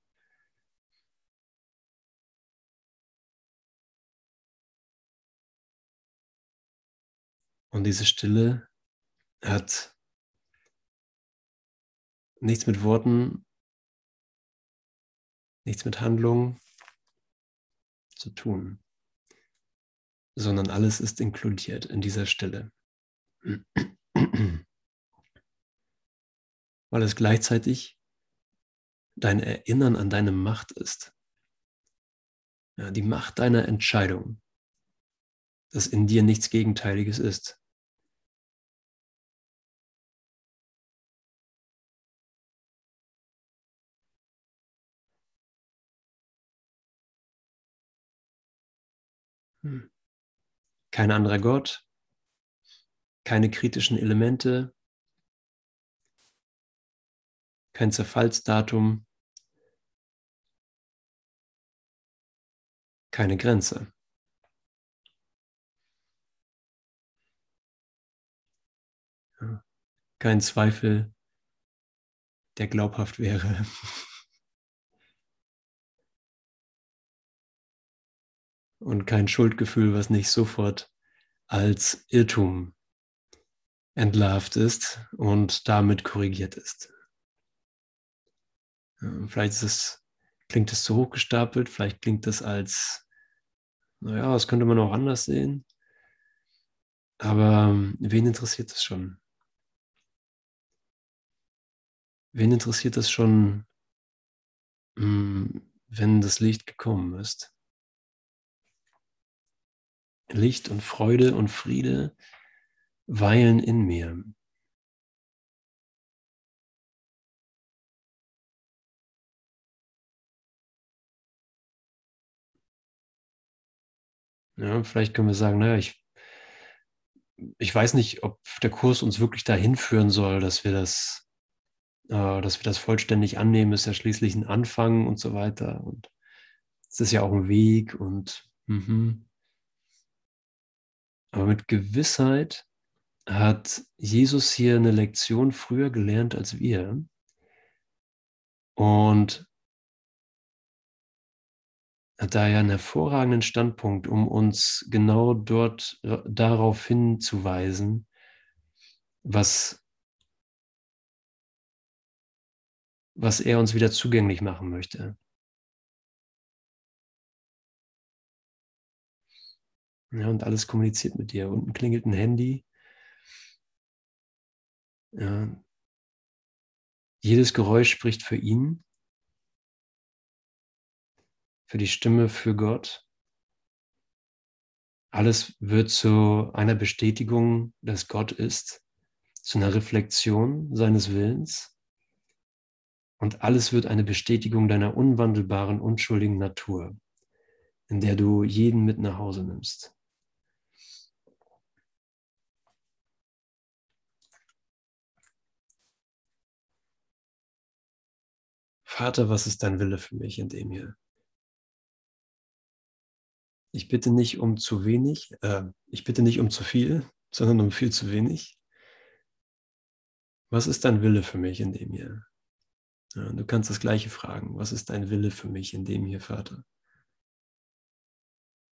Und diese Stille hat nichts mit Worten, nichts mit Handlung zu tun, sondern alles ist inkludiert in dieser Stille weil es gleichzeitig dein Erinnern an deine Macht ist. Ja, die Macht deiner Entscheidung, dass in dir nichts Gegenteiliges ist. Kein anderer Gott, keine kritischen Elemente, kein Zerfallsdatum, keine Grenze. Kein Zweifel, der glaubhaft wäre. Und kein Schuldgefühl, was nicht sofort als Irrtum entlarvt ist und damit korrigiert ist. Vielleicht ist es, klingt es zu hochgestapelt, vielleicht klingt es als, naja, das könnte man auch anders sehen. Aber ähm, wen interessiert es schon? Wen interessiert es schon, hm, wenn das Licht gekommen ist? Licht und Freude und Friede weilen in mir. Ja, vielleicht können wir sagen, naja, ich, ich weiß nicht, ob der Kurs uns wirklich dahin führen soll, dass wir das, äh, dass wir das vollständig annehmen, ist ja schließlich ein Anfang und so weiter. Und es ist ja auch ein Weg und mhm. Aber mit Gewissheit hat Jesus hier eine Lektion früher gelernt als wir. Und hat daher einen hervorragenden Standpunkt, um uns genau dort darauf hinzuweisen, was, was er uns wieder zugänglich machen möchte. Ja, und alles kommuniziert mit dir. Unten klingelt ein Handy. Ja. Jedes Geräusch spricht für ihn für die Stimme für Gott. Alles wird zu einer Bestätigung, dass Gott ist, zu einer Reflexion seines Willens. Und alles wird eine Bestätigung deiner unwandelbaren, unschuldigen Natur, in der du jeden mit nach Hause nimmst. Vater, was ist dein Wille für mich in dem hier? Ich bitte nicht um zu wenig, äh, ich bitte nicht um zu viel, sondern um viel zu wenig. Was ist dein Wille für mich in dem hier? Ja, du kannst das Gleiche fragen. Was ist dein Wille für mich in dem hier, Vater?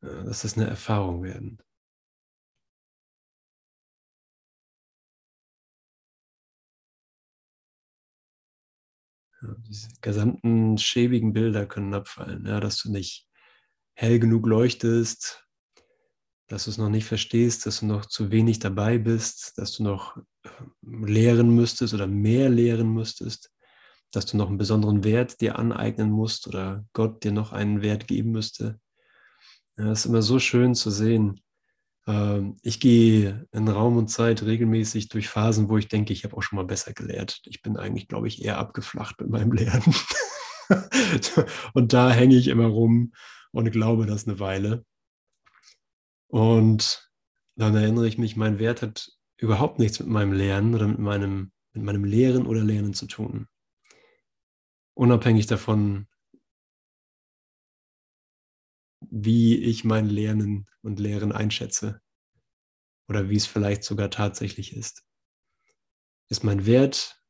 Ja, lass das eine Erfahrung werden. Ja, diese gesamten schäbigen Bilder können abfallen, ja, dass du nicht hell genug leuchtest, dass du es noch nicht verstehst, dass du noch zu wenig dabei bist, dass du noch äh, lehren müsstest oder mehr lehren müsstest, dass du noch einen besonderen Wert dir aneignen musst oder Gott dir noch einen Wert geben müsste. Ja, es ist immer so schön zu sehen. Ähm, ich gehe in Raum und Zeit regelmäßig durch Phasen, wo ich denke, ich habe auch schon mal besser gelehrt. Ich bin eigentlich, glaube ich, eher abgeflacht mit meinem Lernen. und da hänge ich immer rum und glaube das eine Weile. Und dann erinnere ich mich, mein Wert hat überhaupt nichts mit meinem Lernen oder mit meinem, mit meinem Lehren oder Lernen zu tun. Unabhängig davon, wie ich mein Lernen und Lehren einschätze oder wie es vielleicht sogar tatsächlich ist, ist mein Wert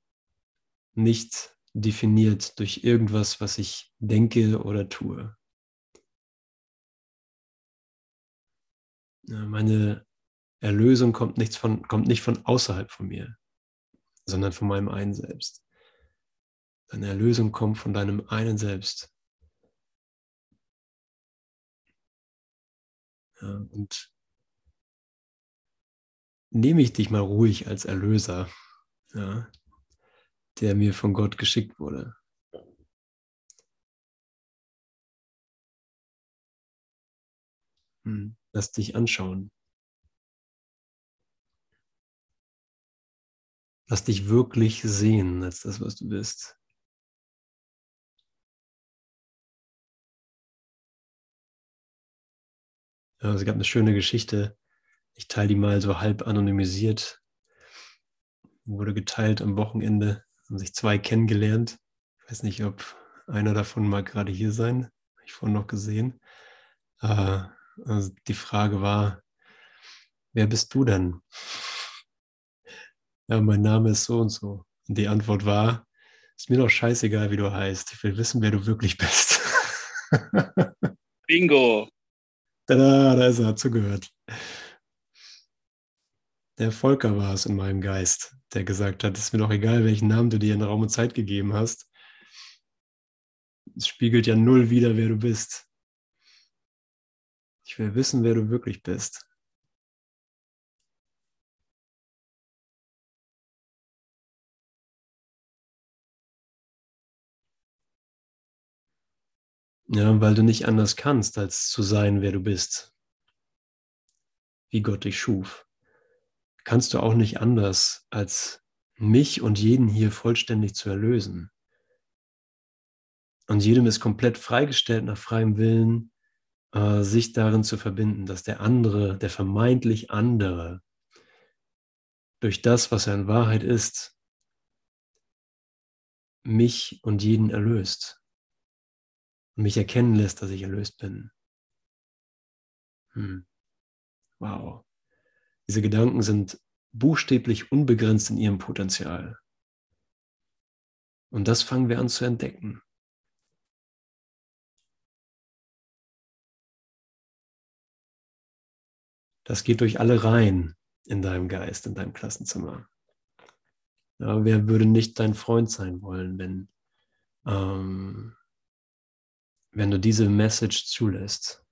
nicht definiert durch irgendwas, was ich denke oder tue. Meine Erlösung kommt, nichts von, kommt nicht von außerhalb von mir, sondern von meinem einen Selbst. Deine Erlösung kommt von deinem einen Selbst. Und nehme ich dich mal ruhig als Erlöser, ja, der mir von Gott geschickt wurde. Hm. Lass dich anschauen. Lass dich wirklich sehen als das, was du bist. Es gab eine schöne Geschichte. Ich teile die mal so halb anonymisiert. Wurde geteilt am Wochenende. Haben sich zwei kennengelernt. Ich weiß nicht, ob einer davon mag gerade hier sein. Habe ich vorhin noch gesehen. Äh, also die Frage war, wer bist du denn? Ja, mein Name ist so und so. Und die Antwort war, ist mir doch scheißegal, wie du heißt. Ich will wissen, wer du wirklich bist. Bingo. Tada, da ist er, zugehört. Der Volker war es in meinem Geist, der gesagt hat, es ist mir doch egal, welchen Namen du dir in Raum und Zeit gegeben hast. Es spiegelt ja null wider, wer du bist. Ich will wissen, wer du wirklich bist. Ja, weil du nicht anders kannst, als zu sein, wer du bist. Wie Gott dich schuf. Kannst du auch nicht anders, als mich und jeden hier vollständig zu erlösen. Und jedem ist komplett freigestellt nach freiem Willen, äh, sich darin zu verbinden, dass der andere, der vermeintlich andere, durch das, was er in Wahrheit ist, mich und jeden erlöst und mich erkennen lässt, dass ich erlöst bin. Hm. Wow. Diese Gedanken sind buchstäblich unbegrenzt in ihrem Potenzial. Und das fangen wir an zu entdecken. Das geht durch alle Reihen in deinem Geist, in deinem Klassenzimmer. Ja, wer würde nicht dein Freund sein wollen, wenn, ähm, wenn du diese Message zulässt?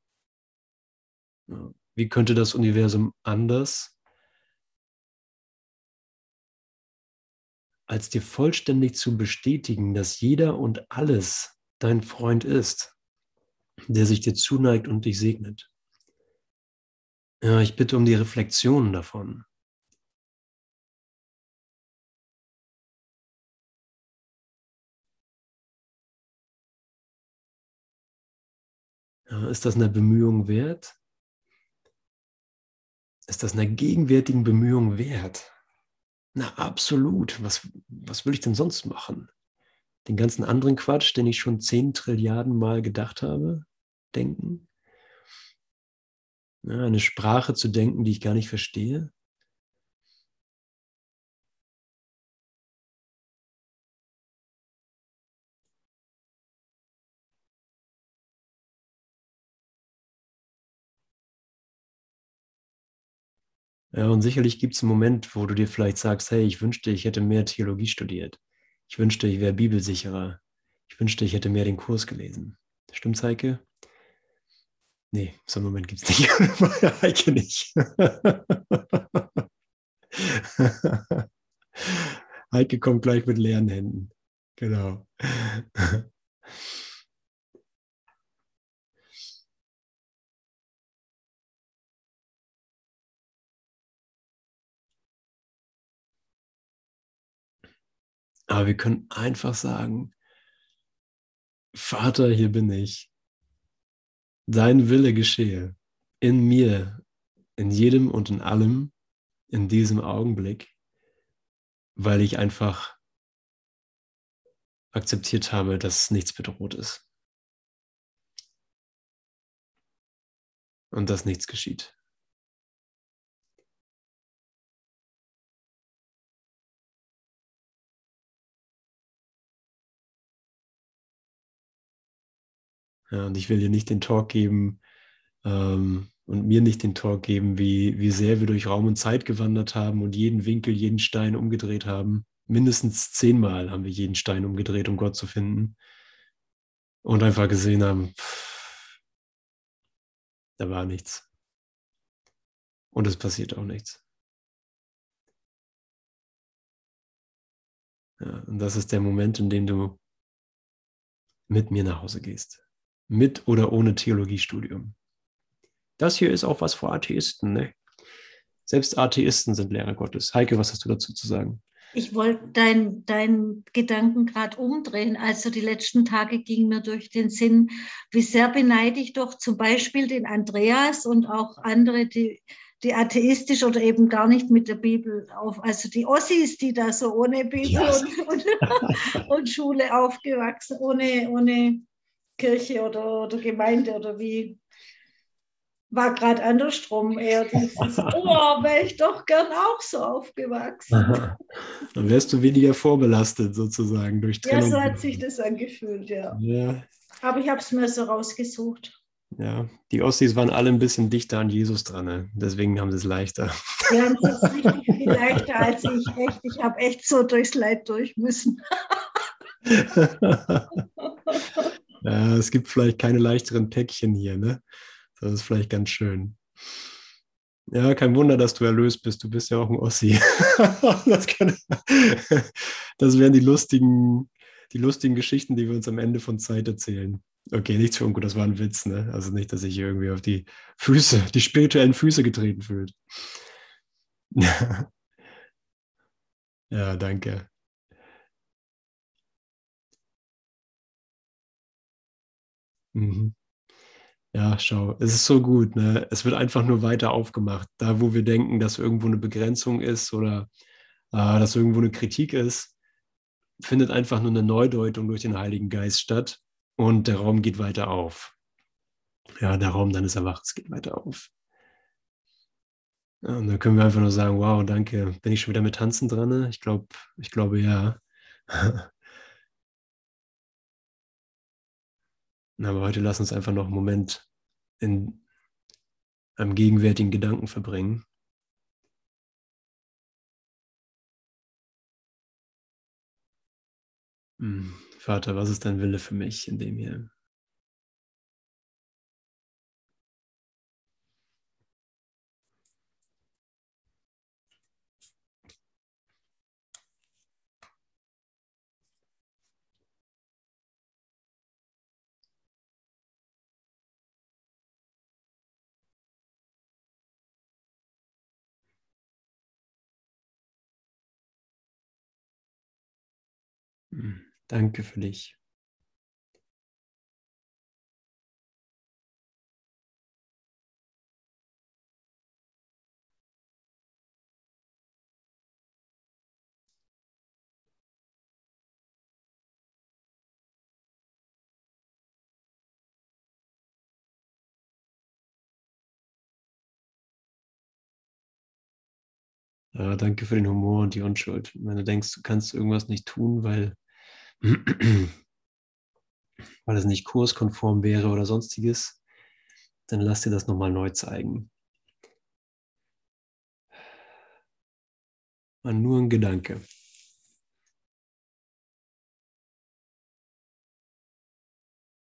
Wie könnte das Universum anders, als dir vollständig zu bestätigen, dass jeder und alles dein Freund ist, der sich dir zuneigt und dich segnet? Ja, ich bitte um die Reflexion davon. Ja, ist das eine Bemühung wert? Ist das einer gegenwärtigen Bemühung wert? Na, absolut. Was, was will ich denn sonst machen? Den ganzen anderen Quatsch, den ich schon zehn Trilliarden Mal gedacht habe, denken? Ja, eine Sprache zu denken, die ich gar nicht verstehe. Und sicherlich gibt es einen Moment, wo du dir vielleicht sagst, hey, ich wünschte, ich hätte mehr Theologie studiert. Ich wünschte, ich wäre bibelsicherer. Ich wünschte, ich hätte mehr den Kurs gelesen. Stimmt's, Heike? Nee, so einen Moment gibt es nicht. Heike nicht. Heike kommt gleich mit leeren Händen. Genau. Aber wir können einfach sagen, Vater, hier bin ich dein Wille geschehe in mir, in jedem und in allem, in diesem Augenblick, weil ich einfach akzeptiert habe, dass nichts bedroht ist. Und dass nichts geschieht. Ja, und ich will dir nicht den Talk geben ähm, und mir nicht den Talk geben, wie, wie sehr wir durch Raum und Zeit gewandert haben und jeden Winkel, jeden Stein umgedreht haben. Mindestens zehnmal haben wir jeden Stein umgedreht, um Gott zu finden. Und einfach gesehen haben, pff, da war nichts. Und es passiert auch nichts. Ja, und das ist der Moment, in dem du mit mir nach Hause gehst mit oder ohne Theologiestudium. Das hier ist auch was für Atheisten. Ne? Selbst Atheisten sind Lehrer Gottes. Heike, was hast du dazu zu sagen? Ich wollte deinen dein Gedanken gerade umdrehen. Also die letzten Tage gingen mir durch den Sinn, wie sehr beneide ich doch zum Beispiel den Andreas und auch andere, die, die atheistisch oder eben gar nicht mit der Bibel auf, also die Ossis, die da so ohne Bibel yes. und, und, und, Schule aufgewachsen, ohne, ohne Kirche oder, oder Gemeinde oder wie war gerade andersrum eher dieses, oh, wäre ich doch gern auch so aufgewachsen. Aha. Dann wärst du weniger vorbelastet sozusagen durch Trennung. Ja, so hat sich das angefühlt, ja. ja. Aber ich habe es mir so rausgesucht. Ja, die Ostis waren alle ein bisschen dichter an Jesus dran, ne? deswegen haben sie es leichter. Die haben es richtig viel leichter als ich. Echt, ich habe echt so durchs Leid durch müssen. Ja, es gibt vielleicht keine leichteren Päckchen hier, ne? Das ist vielleicht ganz schön. Ja, kein Wunder, dass du erlöst bist. Du bist ja auch ein Ossi. das, kann, das wären die lustigen, die lustigen Geschichten, die wir uns am Ende von Zeit erzählen. Okay, nichts für ungut, das war ein Witz, ne? Also nicht, dass ich irgendwie auf die Füße, die spirituellen Füße getreten fühlt. ja, danke. Mhm. Ja, schau, es ist so gut. Ne? Es wird einfach nur weiter aufgemacht. Da, wo wir denken, dass irgendwo eine Begrenzung ist oder äh, dass irgendwo eine Kritik ist, findet einfach nur eine Neudeutung durch den Heiligen Geist statt und der Raum geht weiter auf. Ja, der Raum deines Erwachens geht weiter auf. Ja, und dann können wir einfach nur sagen, wow, danke. Bin ich schon wieder mit Tanzen dran? Ne? Ich glaube, ich glaube ja. Aber heute lass uns einfach noch einen Moment in einem gegenwärtigen Gedanken verbringen. Hm, Vater, was ist dein Wille für mich in dem hier? Danke für dich. Danke für den Humor und die Unschuld. Wenn du denkst, du kannst irgendwas nicht tun, weil weil es nicht kurskonform wäre oder sonstiges, dann lass dir das nochmal neu zeigen. War nur ein Gedanke.